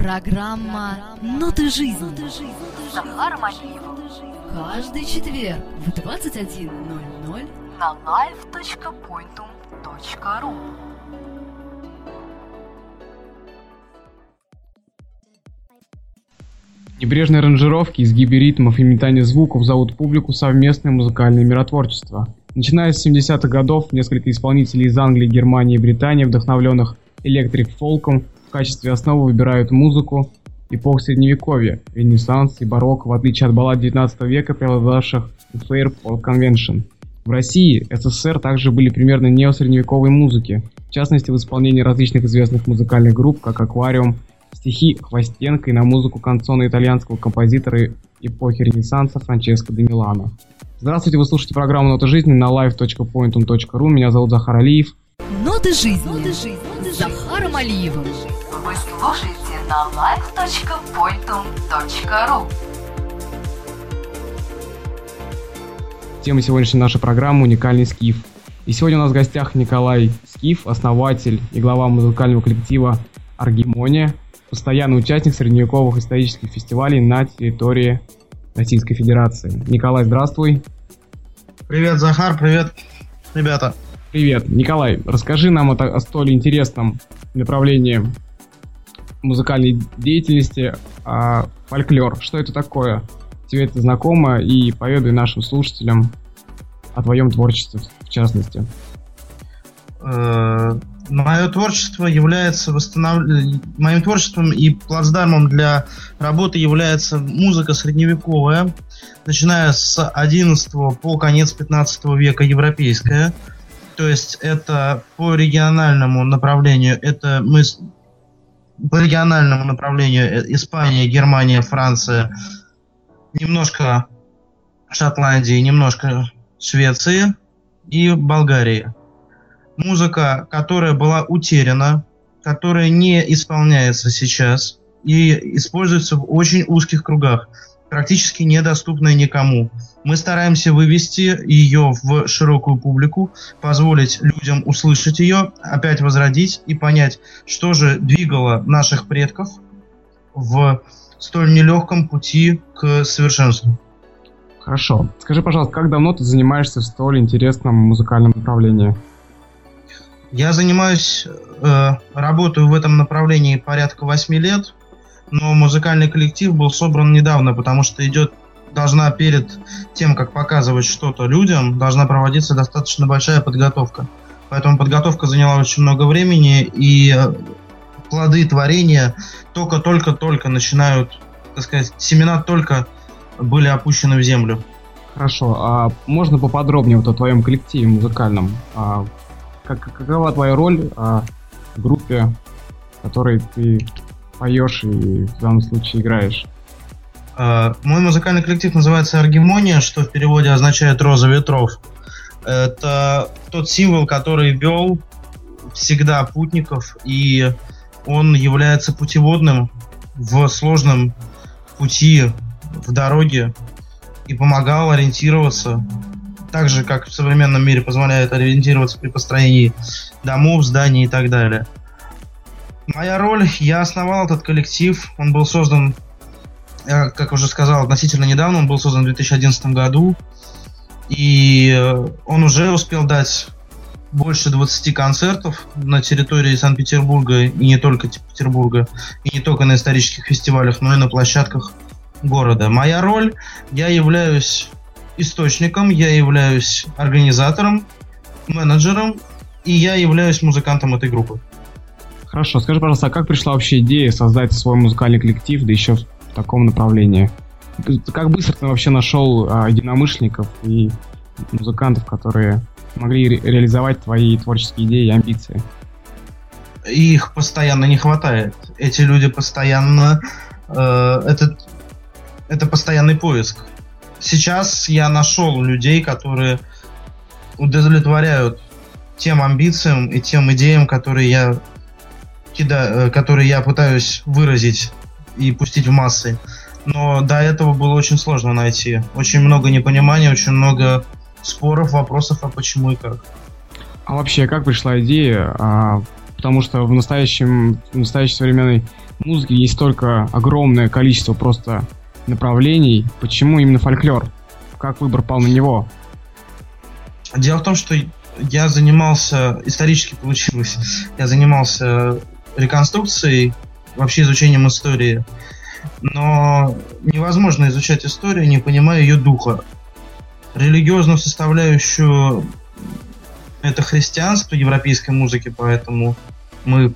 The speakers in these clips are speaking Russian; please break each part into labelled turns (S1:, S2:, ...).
S1: Программа «Ноты жизни».
S2: Захар Малиев
S1: Каждый четверг в 21.00
S2: на live.pointum.ru
S3: Небрежные аранжировки, изгибы ритмов и метание звуков зовут публику совместное музыкальное миротворчество. Начиная с 70-х годов, несколько исполнителей из Англии, Германии и Британии, вдохновленных электрик-фолком, в качестве основы выбирают музыку эпох Средневековья, Ренессанс и барокко, в отличие от баллад 19 века, преобладавших в Fair Folk Convention. В России, СССР также были примерно неосредневековой музыки, в частности в исполнении различных известных музыкальных групп, как «Аквариум», стихи Хвостенко и на музыку канцона итальянского композитора эпохи Ренессанса Франческо де Милано. Здравствуйте, вы слушаете программу «Нота жизни» на live.pointum.ru. Меня зовут Захар Алиев.
S1: «Ноты жизни» с Захаром Алиевым.
S2: Вы слушаете на live.pointum.ru
S3: Тема сегодняшней нашей программы – уникальный скиф. И сегодня у нас в гостях Николай Скиф, основатель и глава музыкального коллектива «Аргимония», постоянный участник средневековых исторических фестивалей на территории Российской Федерации. Николай, здравствуй.
S4: Привет, Захар, привет, ребята.
S3: Привет. Николай, расскажи нам о, о столь интересном направлении музыкальной деятельности а, фольклор. Что это такое? Тебе это знакомо? И поведай нашим слушателям о твоем творчестве, в частности.
S4: Э, Мое творчество является восстанов... моим творчеством и плацдармом для работы является музыка средневековая, начиная с 11 по конец 15 века европейская. То есть это по региональному направлению, это мы по региональному направлению э, Испания, Германия, Франция, немножко Шотландии, немножко Швеции и Болгарии. Музыка, которая была утеряна, которая не исполняется сейчас и используется в очень узких кругах, практически недоступная никому. Мы стараемся вывести ее в широкую публику, позволить людям услышать ее, опять возродить и понять, что же двигало наших предков в столь нелегком пути к совершенству.
S3: Хорошо. Скажи, пожалуйста, как давно ты занимаешься в столь интересном музыкальном направлении?
S4: Я занимаюсь, э, работаю в этом направлении порядка 8 лет, но музыкальный коллектив был собран недавно, потому что идет должна перед тем, как показывать что-то людям, должна проводиться достаточно большая подготовка. Поэтому подготовка заняла очень много времени, и э, плоды творения только-только-только начинают, так сказать, семена только были опущены в землю.
S3: Хорошо. А можно поподробнее вот о твоем коллективе музыкальном? А, как, какова твоя роль а, в группе, в которой ты поешь и в данном случае играешь?
S4: Э, Мой музыкальный коллектив называется Аргимония, что в переводе означает «Роза ветров». Это тот символ, который вел всегда путников, и он является путеводным в сложном пути в дороге и помогал ориентироваться, так же, как в современном мире позволяет ориентироваться при построении домов, зданий и так далее. Моя роль, я основал этот коллектив, он был создан я, как уже сказал, относительно недавно, он был создан в 2011 году, и э, он уже успел дать больше 20 концертов на территории Санкт-Петербурга, и не только Петербурга, и не только на исторических фестивалях, но и на площадках города. Моя роль, я являюсь источником, я являюсь организатором, менеджером, и я являюсь музыкантом этой группы.
S3: Хорошо. Скажи, пожалуйста, а как пришла вообще идея создать свой музыкальный коллектив, да еще в таком направлении? Как быстро ты вообще нашел а, единомышленников и музыкантов, которые могли ре- реализовать твои творческие идеи и амбиции?
S4: их постоянно не хватает. Эти люди постоянно... э, это, это постоянный поиск. Сейчас я нашел людей, которые удовлетворяют тем амбициям и тем идеям, которые я кида- э, которые я пытаюсь выразить и пустить в массы. Но до этого было очень сложно найти. Очень много непонимания, очень много споров, вопросов, а почему и как.
S3: А вообще, как пришла идея? А, потому что в настоящем, в настоящей современной музыки есть столько огромное количество просто направлений. Почему именно фольклор? Как выбор пал на него?
S4: Дело в том, что я занимался, исторически получилось, я занимался реконструкцией, вообще изучением истории. Но невозможно изучать историю, не понимая ее духа. Религиозную составляющую это христианство европейской музыки, поэтому мы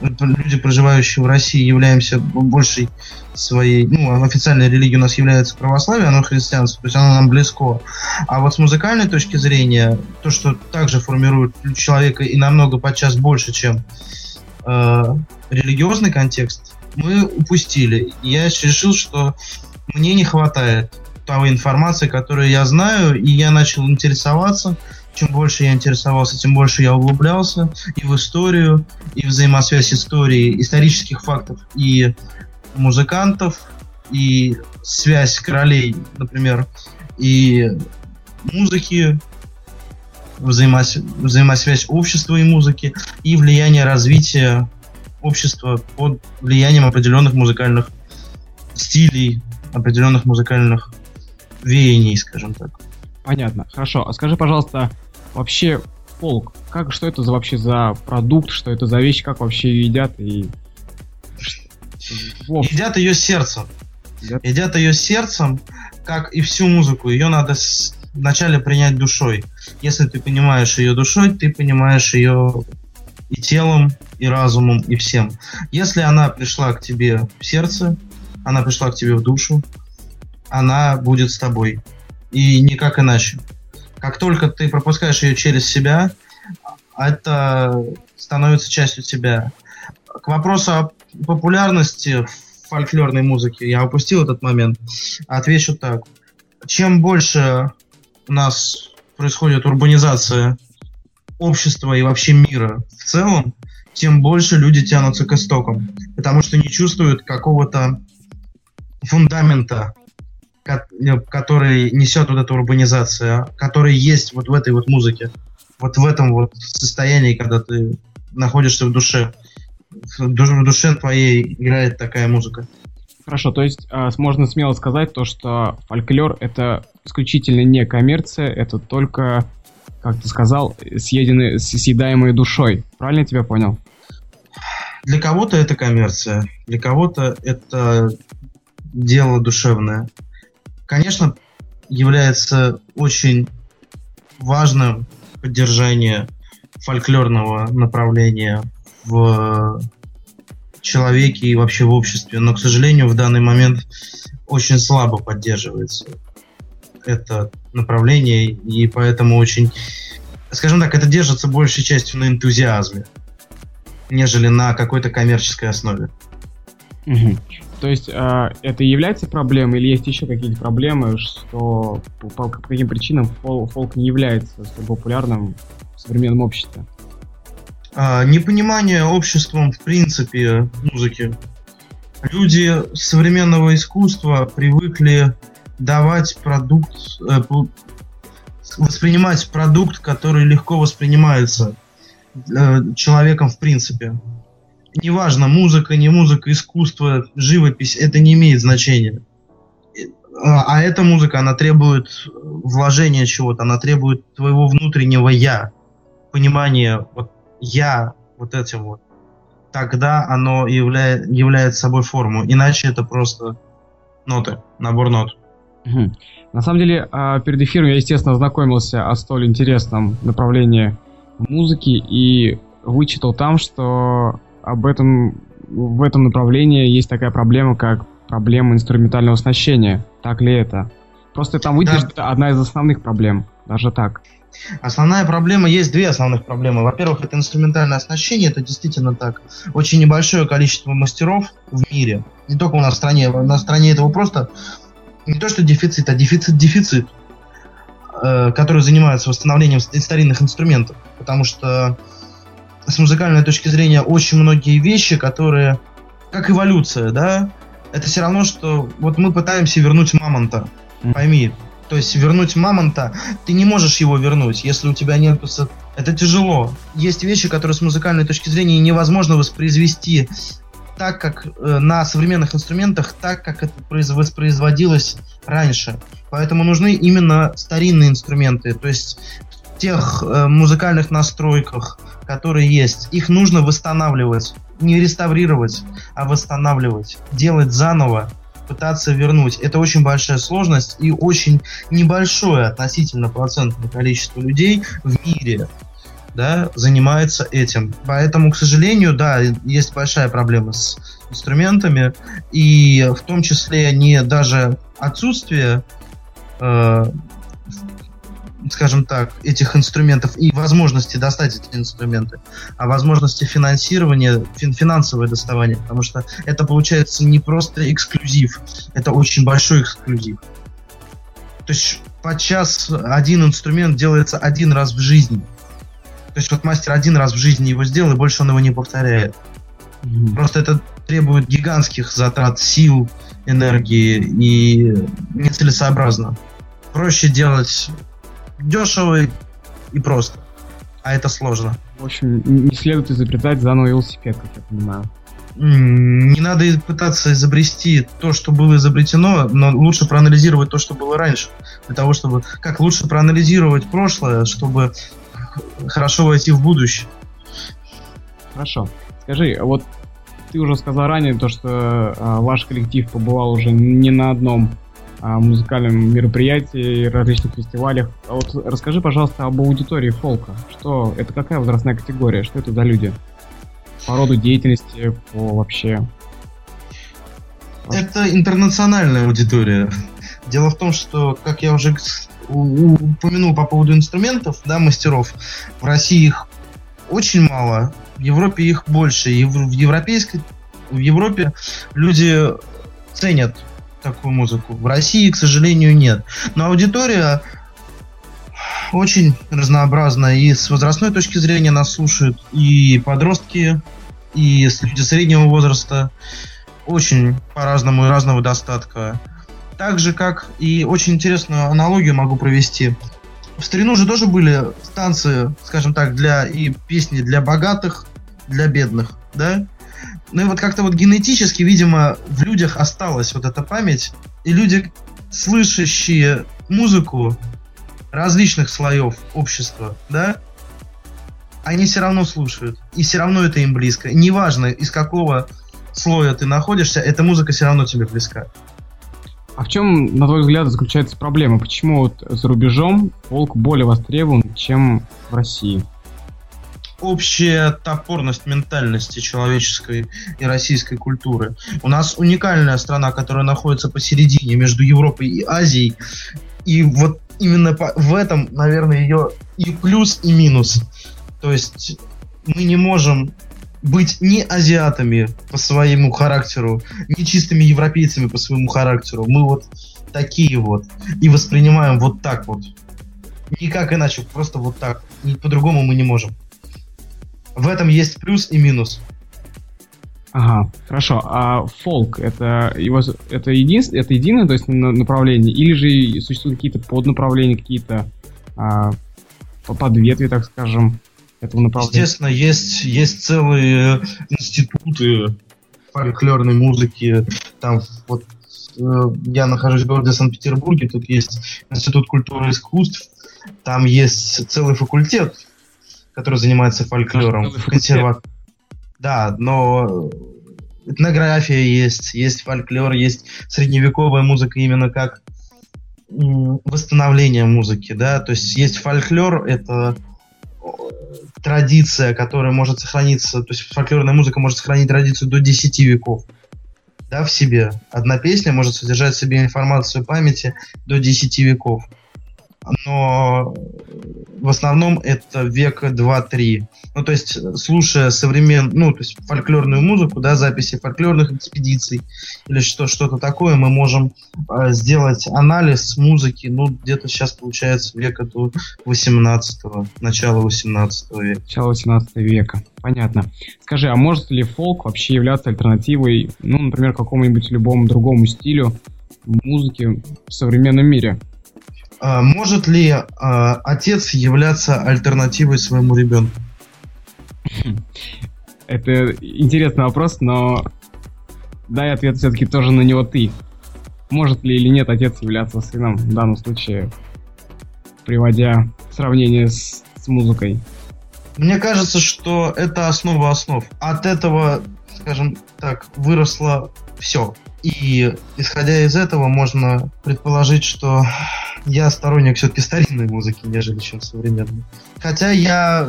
S4: люди, проживающие в России, являемся большей своей, ну, официальной религией у нас является православие, оно христианство, то есть оно нам близко. А вот с музыкальной точки зрения, то, что также формирует человека и намного подчас больше, чем э, религиозный контекст, мы упустили. я решил, что мне не хватает той информации, которую я знаю, и я начал интересоваться, чем больше я интересовался, тем больше я углублялся и в историю, и взаимосвязь истории, исторических фактов и музыкантов, и связь королей, например, и музыки, взаимос... взаимосвязь общества и музыки, и влияние развития общества под влиянием определенных музыкальных стилей, определенных музыкальных веяний, скажем так.
S3: Понятно. Хорошо. А скажи, пожалуйста, вообще фолк, как, что это за, вообще за продукт, что это за вещь, как вообще ее едят и...
S4: Едят ее сердцем. Едят? едят ее сердцем, как и всю музыку. Ее надо с... вначале принять душой. Если ты понимаешь ее душой, ты понимаешь ее и телом, и разумом, и всем. Если она пришла к тебе в сердце, она пришла к тебе в душу, она будет с тобой. И никак иначе. Как только ты пропускаешь ее через себя, это становится частью тебя. К вопросу о популярности фольклорной музыки, я упустил этот момент, отвечу так. Чем больше у нас происходит урбанизация общества и вообще мира в целом, тем больше люди тянутся к истокам, потому что не чувствуют какого-то фундамента Э, который несет вот эта урбанизация, который есть вот в этой вот музыке, вот в этом вот состоянии, когда ты находишься в душе, в душе твоей играет такая музыка.
S3: Хорошо, то есть э, можно смело сказать то, что фольклор это исключительно не коммерция, это только, как ты сказал, съеденные, съедаемые душой. Правильно я тебя понял?
S4: Для кого-то это коммерция, для кого-то это дело душевное конечно, является очень важным поддержание фольклорного направления в человеке и вообще в обществе, но, к сожалению, в данный момент очень слабо поддерживается это направление, и поэтому очень, скажем так, это держится большей частью на энтузиазме, нежели на какой-то коммерческой основе.
S3: Угу. То есть э, это является проблемой или есть еще какие-то проблемы, что по, по каким причинам фол, фолк не является столь популярным в современном обществе?
S4: А, непонимание обществом в принципе музыки. Люди современного искусства привыкли давать продукт, э, воспринимать продукт, который легко воспринимается э, человеком в принципе неважно, музыка, не музыка, искусство, живопись, это не имеет значения. А, а эта музыка, она требует вложения чего-то, она требует твоего внутреннего я, понимания, вот я вот этим вот. Тогда оно являет, является собой форму. Иначе это просто ноты, набор нот.
S3: Угу. На самом деле, а, перед эфиром я, естественно, ознакомился о столь интересном направлении музыки и вычитал там, что об этом в этом направлении есть такая проблема, как проблема инструментального оснащения. Так ли это? Просто там выделишь, да. это одна из основных проблем. Даже так.
S4: Основная проблема, есть две основных проблемы. Во-первых, это инструментальное оснащение, это действительно так. Очень небольшое количество мастеров в мире, не только у нас в стране, на стране этого просто не то что дефицит, а дефицит-дефицит, э, который занимается восстановлением старинных инструментов. Потому что с музыкальной точки зрения очень многие вещи, которые, как эволюция, да, это все равно, что вот мы пытаемся вернуть мамонта, пойми. То есть вернуть мамонта, ты не можешь его вернуть, если у тебя нет... Это тяжело. Есть вещи, которые с музыкальной точки зрения невозможно воспроизвести так, как э, на современных инструментах, так, как это произ- воспроизводилось раньше. Поэтому нужны именно старинные инструменты. То есть в тех э, музыкальных настройках, которые есть, их нужно восстанавливать. Не реставрировать, а восстанавливать. Делать заново, пытаться вернуть. Это очень большая сложность и очень небольшое относительно процентное количество людей в мире да, занимается этим. Поэтому, к сожалению, да, есть большая проблема с инструментами, и в том числе не даже отсутствие, э, скажем так, этих инструментов и возможности достать эти инструменты, а возможности финансирования, фин финансовое доставание, потому что это получается не просто эксклюзив, это очень большой эксклюзив. То есть подчас один инструмент делается один раз в жизни. То есть вот мастер один раз в жизни его сделал, и больше он его не повторяет. Mm-hmm. Просто это требует гигантских затрат сил, энергии и нецелесообразно. Проще делать дешево и просто. А это сложно.
S3: В общем, не следует изобретать заново велосипед, как я понимаю.
S4: Не надо пытаться изобрести то, что было изобретено, но лучше проанализировать то, что было раньше. Для того, чтобы... Как лучше проанализировать прошлое, чтобы хорошо войти в будущее.
S3: Хорошо. Скажи, вот ты уже сказал ранее то, что а, ваш коллектив побывал уже не на одном а, музыкальном мероприятии, различных фестивалях. А вот расскажи, пожалуйста, об аудитории фолка. Что это какая возрастная категория? Что это за люди? По роду деятельности, по вообще.
S4: Это интернациональная аудитория. Дело в том, что, как я уже упомянул по поводу инструментов, да, мастеров, в России их очень мало, в Европе их больше. И в, европейской, в Европе люди ценят такую музыку. В России, к сожалению, нет. Но аудитория очень разнообразная. И с возрастной точки зрения нас слушают и подростки, и люди среднего возраста. Очень по-разному и разного достатка. Так же, как и очень интересную аналогию могу провести. В старину же тоже были станции, скажем так, для и песни для богатых, для бедных, да? Ну и вот как-то вот генетически, видимо, в людях осталась вот эта память, и люди, слышащие музыку различных слоев общества, да, они все равно слушают, и все равно это им близко. Неважно, из какого слоя ты находишься, эта музыка все равно тебе близка.
S3: А в чем, на твой взгляд, заключается проблема? Почему вот за рубежом фолк более востребован, чем в России?
S4: общая топорность ментальности человеческой и российской культуры. У нас уникальная страна, которая находится посередине между Европой и Азией. И вот именно по, в этом, наверное, ее и плюс, и минус. То есть мы не можем быть не азиатами по своему характеру, не чистыми европейцами по своему характеру. Мы вот такие вот. И воспринимаем вот так вот. Никак иначе, просто вот так. По-другому мы не можем. В этом есть плюс и минус.
S3: Ага, хорошо. А фолк это его это единственное, это единое, то есть направление, или же существуют какие-то поднаправления, какие-то а, подветви, так скажем? Этого
S4: направления? Естественно, есть, есть целые институты фольклорной музыки. Там вот э, я нахожусь в городе Санкт-Петербурге, тут есть Институт культуры и искусств, там есть целый факультет, который занимается фольклором. Консерва... Да, но этнография есть, есть фольклор, есть средневековая музыка именно как восстановление музыки, да, то есть есть фольклор, это традиция, которая может сохраниться, то есть фольклорная музыка может сохранить традицию до 10 веков да, в себе. Одна песня может содержать в себе информацию памяти до 10 веков но в основном это века 2-3. Ну, то есть, слушая современную, ну, то есть фольклорную музыку, да, записи фольклорных экспедиций или что, что-то такое, мы можем э, сделать анализ музыки, ну, где-то сейчас получается века до 18-го, начала 18 века.
S3: Начало 18 века, понятно. Скажи, а может ли фолк вообще являться альтернативой, ну, например, какому-нибудь любому другому стилю музыки в современном мире?
S4: А, может ли а, отец являться альтернативой своему ребенку?
S3: Это интересный вопрос, но дай ответ все-таки тоже на него ты. Может ли или нет отец являться сыном в данном случае, приводя сравнение с, с музыкой?
S4: Мне кажется, что это основа основ. От этого, скажем так, выросло все. И исходя из этого можно предположить, что я сторонник все-таки старинной музыки, нежели чем современной. Хотя я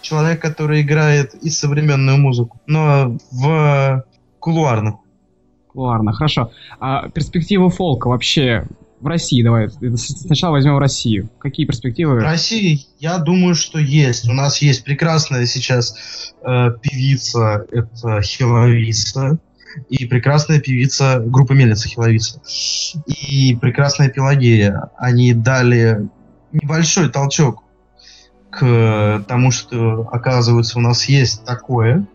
S4: человек, который играет и современную музыку, но в кулуарных.
S3: Кулуарно, хорошо. А перспективы фолка вообще в России, давай, сначала возьмем Россию. Какие перспективы?
S4: В России, я думаю, что есть. У нас есть прекрасная сейчас э, певица, это Хиловица, и прекрасная певица группы Мельница Хиловица, и прекрасная Пелагея. Они дали небольшой толчок к тому, что, оказывается, у нас есть такое.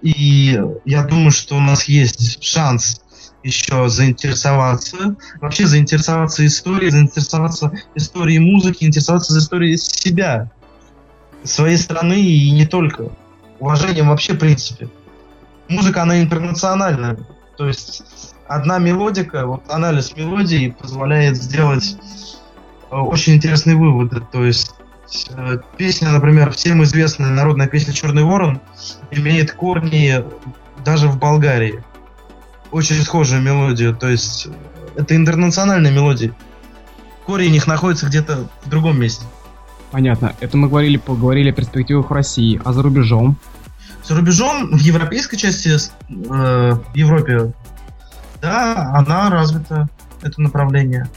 S4: И я думаю, что у нас есть шанс еще заинтересоваться, вообще заинтересоваться историей, заинтересоваться историей музыки, интересоваться историей себя, своей страны и не только. Уважением вообще в принципе. Музыка, она интернациональная. То есть одна мелодика, вот анализ мелодии позволяет сделать э, очень интересные выводы. То есть э, песня, например, всем известная народная песня «Черный ворон» имеет корни даже в Болгарии очень схожую мелодию. То есть это интернациональная мелодия. Корень их находится где-то в другом месте.
S3: Понятно. Это мы говорили, поговорили о перспективах России, а за рубежом?
S4: За рубежом, в европейской части, э, в Европе, да, она развита, это направление.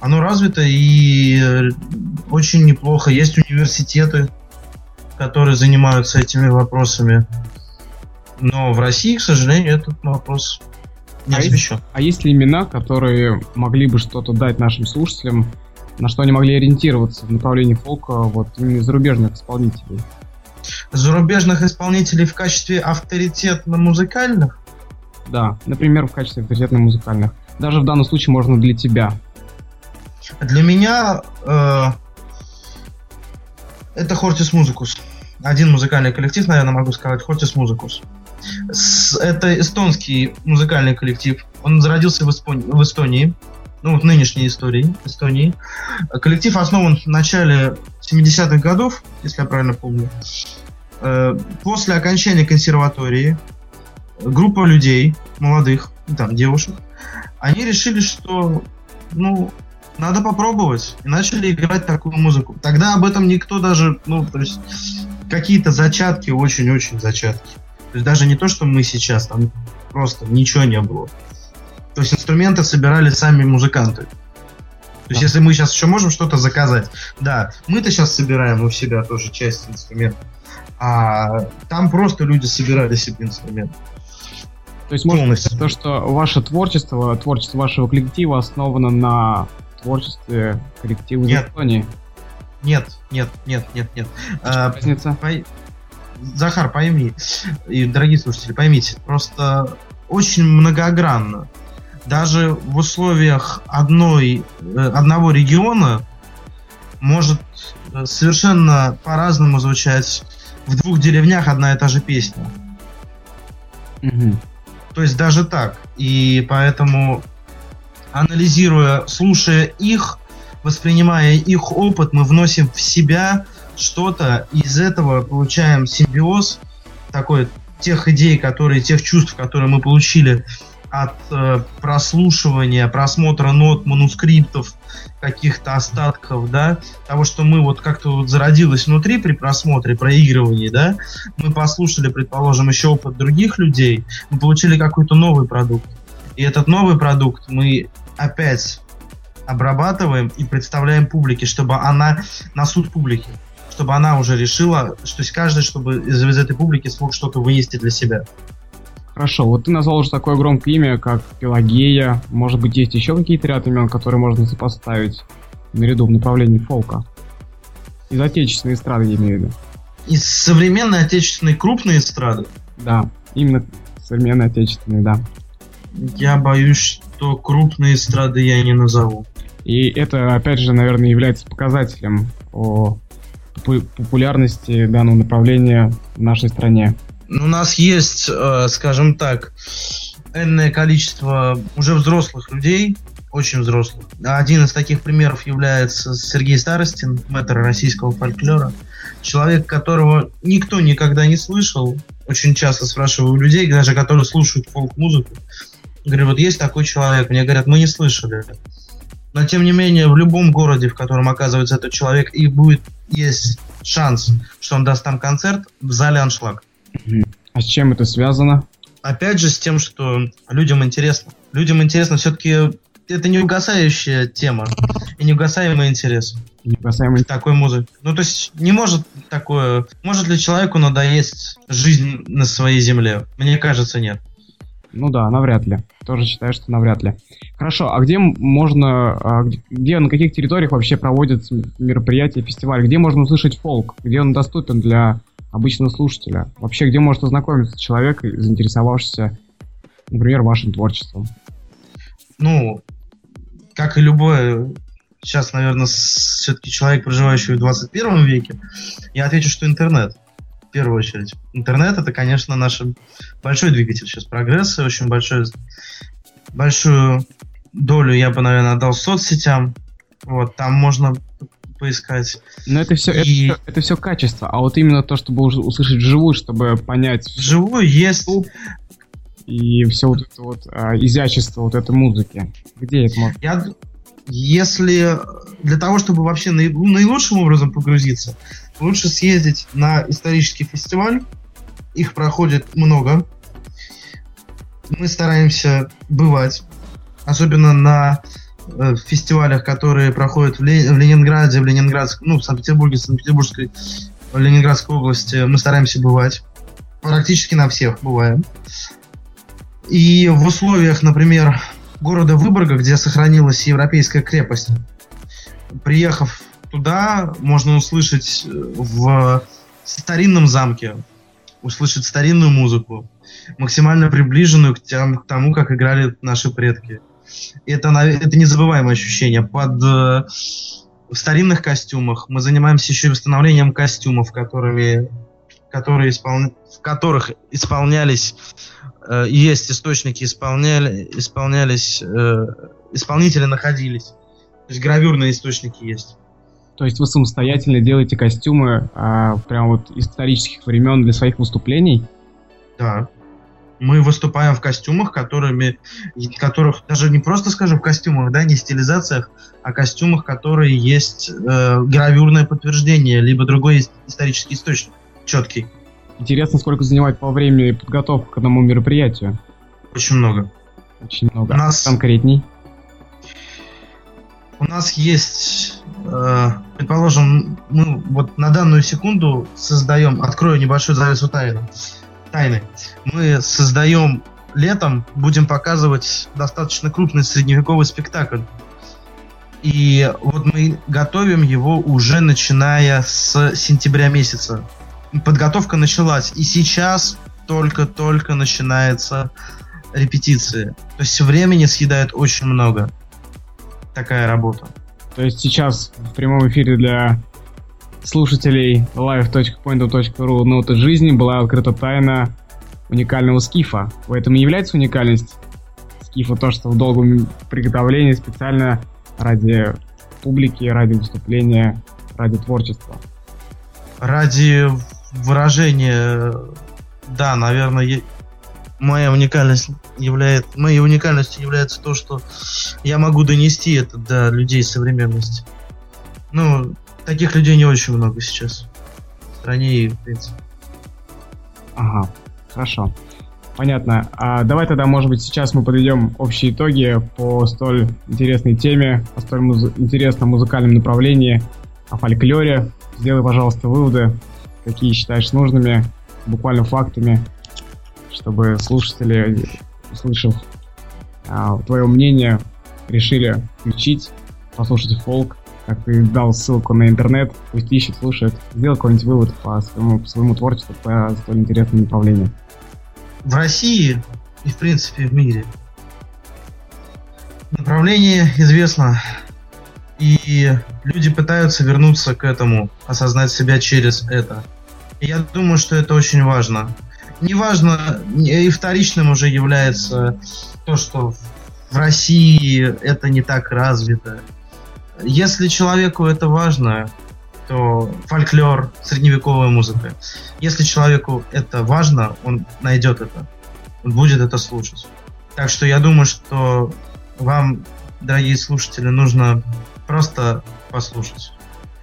S4: Оно развито и э, очень неплохо. Есть университеты, которые занимаются этими вопросами. Но в России, к сожалению, этот вопрос не
S3: а освещен. Есть, а есть ли имена, которые могли бы что-то дать нашим слушателям, на что они могли ориентироваться в направлении фолка вот именно зарубежных исполнителей?
S4: Зарубежных исполнителей в качестве авторитетно-музыкальных?
S3: Да, например, в качестве авторитетно-музыкальных. Даже в данном случае можно для тебя.
S4: Для меня э, это Хортис Музыкус. Один музыкальный коллектив, наверное, могу сказать, Хортис Музыкус. Это эстонский музыкальный коллектив. Он зародился в, Эспонии, в Эстонии. Ну, вот нынешней истории Эстонии. Коллектив основан в начале 70-х годов, если я правильно помню. Э, после окончания консерватории группа людей, молодых, там, девушек, они решили, что, ну, надо попробовать. И начали играть такую музыку. Тогда об этом никто даже, ну, то есть, какие-то зачатки, очень-очень зачатки. То есть даже не то, что мы сейчас, там просто ничего не было. То есть инструменты собирали сами музыканты. То есть, если мы сейчас еще можем что-то заказать, да, мы-то сейчас собираем у себя тоже часть инструментов, а там просто люди собирали себе инструменты.
S3: То есть, можно сказать, то, что ваше творчество, творчество вашего коллектива основано на творчестве коллектива из Японии?
S4: Нет, нет, нет, нет, нет.
S3: А, разница? По...
S4: Захар, пойми, и дорогие слушатели, поймите, просто очень многогранно. Даже в условиях одной, э, одного региона может э, совершенно по-разному звучать в двух деревнях одна и та же песня. Угу. То есть даже так. И поэтому, анализируя, слушая их, воспринимая их опыт, мы вносим в себя что-то, из этого получаем симбиоз такой тех идей, которые, тех чувств, которые мы получили от э, прослушивания, просмотра нот, манускриптов, каких-то остатков, да, того, что мы вот как-то вот зародилось внутри при просмотре, проигрывании, да, мы послушали, предположим, еще опыт других людей, мы получили какой-то новый продукт. И этот новый продукт мы опять обрабатываем и представляем публике, чтобы она на суд публики чтобы она уже решила, что каждый, чтобы из, из этой публики смог что-то вынести для себя.
S3: Хорошо, вот ты назвал уже такое громкое имя, как Пелагея. Может быть, есть еще какие-то ряд имен, которые можно сопоставить наряду в направлении фолка? Из отечественной эстрады, я имею в виду.
S4: Из современной отечественной крупной эстрады?
S3: Да, именно современной отечественной, да.
S4: Я боюсь, что крупные эстрады я не назову.
S3: И это, опять же, наверное, является показателем о популярности данного направления в нашей стране?
S4: У нас есть, э, скажем так, энное количество уже взрослых людей, очень взрослых. Один из таких примеров является Сергей Старостин, мэтр российского фольклора. Человек, которого никто никогда не слышал. Очень часто спрашиваю людей, даже которые слушают фолк-музыку. Говорю, вот есть такой человек. Мне говорят, мы не слышали. Но тем не менее, в любом городе, в котором оказывается этот человек, и будет есть шанс, что он даст там концерт, в зале аншлаг.
S3: А с чем это связано?
S4: Опять же, с тем, что людям интересно. Людям интересно все-таки это не угасающая тема и не угасаемый интерес.
S3: Неугасаемый.
S4: Такой музыки. Ну, то есть, не может такое... Может ли человеку надоесть жизнь на своей земле? Мне кажется, нет.
S3: Ну да, навряд ли. Тоже считаю, что навряд ли. Хорошо, а где можно, а где, на каких территориях вообще проводятся мероприятия, фестиваль? Где можно услышать фолк? Где он доступен для обычного слушателя? Вообще, где может ознакомиться человек, заинтересовавшийся, например, вашим творчеством?
S4: Ну, как и любое, сейчас, наверное, все-таки человек, проживающий в 21 веке, я отвечу, что интернет в первую очередь. Интернет это, конечно, наш большой двигатель сейчас прогресса, очень большой, большую долю я бы, наверное, отдал соцсетям. Вот, там можно поискать.
S3: Но это все, и... это, это все качество, а вот именно то, чтобы услышать вживую, чтобы понять.
S4: Вживую есть.
S3: И все вот это вот а, изящество вот этой музыки. Где это можно?
S4: Я, если для того, чтобы вообще наилучшим образом погрузиться, лучше съездить на исторический фестиваль. Их проходит много. Мы стараемся бывать, особенно на э, фестивалях, которые проходят в, Ле- в Ленинграде, в Ленинградском, ну, в Санкт-Петербурге, в Санкт-Петербургской, в Ленинградской области. Мы стараемся бывать. Практически на всех бываем. И в условиях, например, города Выборга, где сохранилась европейская крепость, приехав туда можно услышать э, в старинном замке, услышать старинную музыку, максимально приближенную к, тем, к тому, как играли наши предки. Это, это незабываемое ощущение. Под, э, в старинных костюмах мы занимаемся еще и восстановлением костюмов, которыми, которые исполня, в которых исполнялись, э, есть источники, исполняли, исполнялись, э, исполнители находились. То есть гравюрные источники есть.
S3: То есть вы самостоятельно делаете костюмы а, прям вот исторических времен для своих выступлений?
S4: Да. Мы выступаем в костюмах, которыми, которых даже не просто скажем в костюмах, да, не стилизациях, а костюмах, которые есть э, гравюрное подтверждение, либо другой исторический источник четкий.
S3: Интересно, сколько занимает по времени подготовка к одному мероприятию?
S4: Очень много.
S3: Очень много. У нас конкретней.
S4: У нас есть Э, предположим, мы вот на данную секунду создаем, открою небольшую завесу тайны, тайны. Мы создаем летом, будем показывать достаточно крупный средневековый спектакль. И вот мы готовим его уже начиная с сентября месяца. Подготовка началась, и сейчас только-только начинается репетиции. То есть времени съедает очень много такая работа.
S3: То есть сейчас в прямом эфире для слушателей live.point.ru ноты жизни была открыта тайна уникального скифа. В этом и является уникальность скифа то, что в долгом приготовлении специально ради публики, ради выступления, ради творчества.
S4: Ради выражения, да, наверное, моя уникальность является, моей уникальностью является то, что я могу донести это до людей современности. Ну, таких людей не очень много сейчас в стране и в принципе.
S3: Ага, хорошо. Понятно. А давай тогда, может быть, сейчас мы подведем общие итоги по столь интересной теме, по столь муз- интересном музыкальном направлении, о фольклоре. Сделай, пожалуйста, выводы, какие считаешь нужными, буквально фактами, чтобы слушатели, услышав а, твое мнение, решили включить, послушать фолк, как ты дал ссылку на интернет, пусть ищет, слушает, сделай какой-нибудь вывод по своему, по своему творчеству, по столь интересному направлению.
S4: В России и, в принципе, в мире направление известно, и люди пытаются вернуться к этому, осознать себя через это. И я думаю, что это очень важно. неважно, и вторичным уже является то, что в России это не так развито. Если человеку это важно, то фольклор, средневековая музыка. Если человеку это важно, он найдет это, он будет это слушать. Так что я думаю, что вам, дорогие слушатели, нужно просто послушать.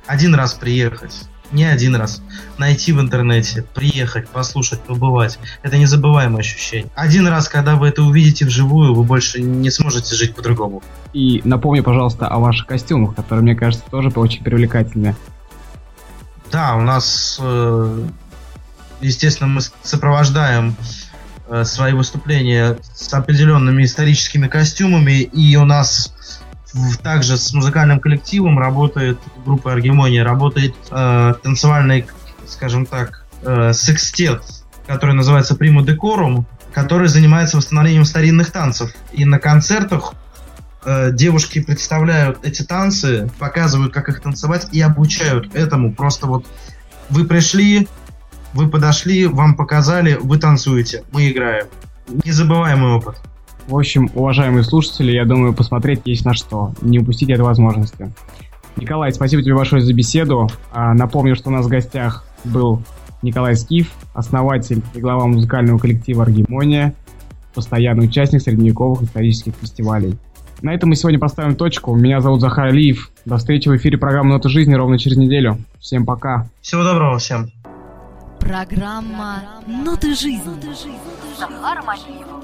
S4: Один раз приехать, не один раз. Найти в интернете, приехать, послушать, побывать. Это незабываемое ощущение. Один раз, когда вы это увидите вживую, вы больше не сможете жить по-другому.
S3: И напомни, пожалуйста, о ваших костюмах, которые, мне кажется, тоже очень привлекательные.
S4: Да, у нас, э, естественно, мы сопровождаем э, свои выступления с определенными историческими костюмами, и у нас также с музыкальным коллективом работает группа Аргемония, работает э, танцевальный, скажем так, э, секстет, который называется Primo Decorum, который занимается восстановлением старинных танцев. И на концертах э, девушки представляют эти танцы, показывают, как их танцевать и обучают этому. Просто вот вы пришли, вы подошли, вам показали, вы танцуете, мы играем. Незабываемый опыт.
S3: В общем, уважаемые слушатели, я думаю, посмотреть есть на что. Не упустите этой возможности. Николай, спасибо тебе большое за беседу. А, напомню, что у нас в гостях был Николай Скиф, основатель и глава музыкального коллектива «Аргемония», постоянный участник средневековых исторических фестивалей. На этом мы сегодня поставим точку. Меня зовут Захар Алиев. До встречи в эфире программы «Ноты жизни» ровно через неделю. Всем пока.
S4: Всего доброго всем.
S1: Программа «Ноты жизни».
S2: Захаром Алиевым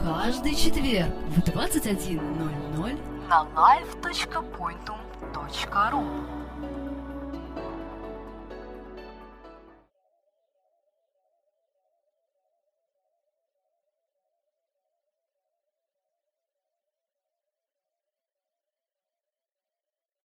S1: Каждый четверг в 21.00
S2: на live.pointum.ru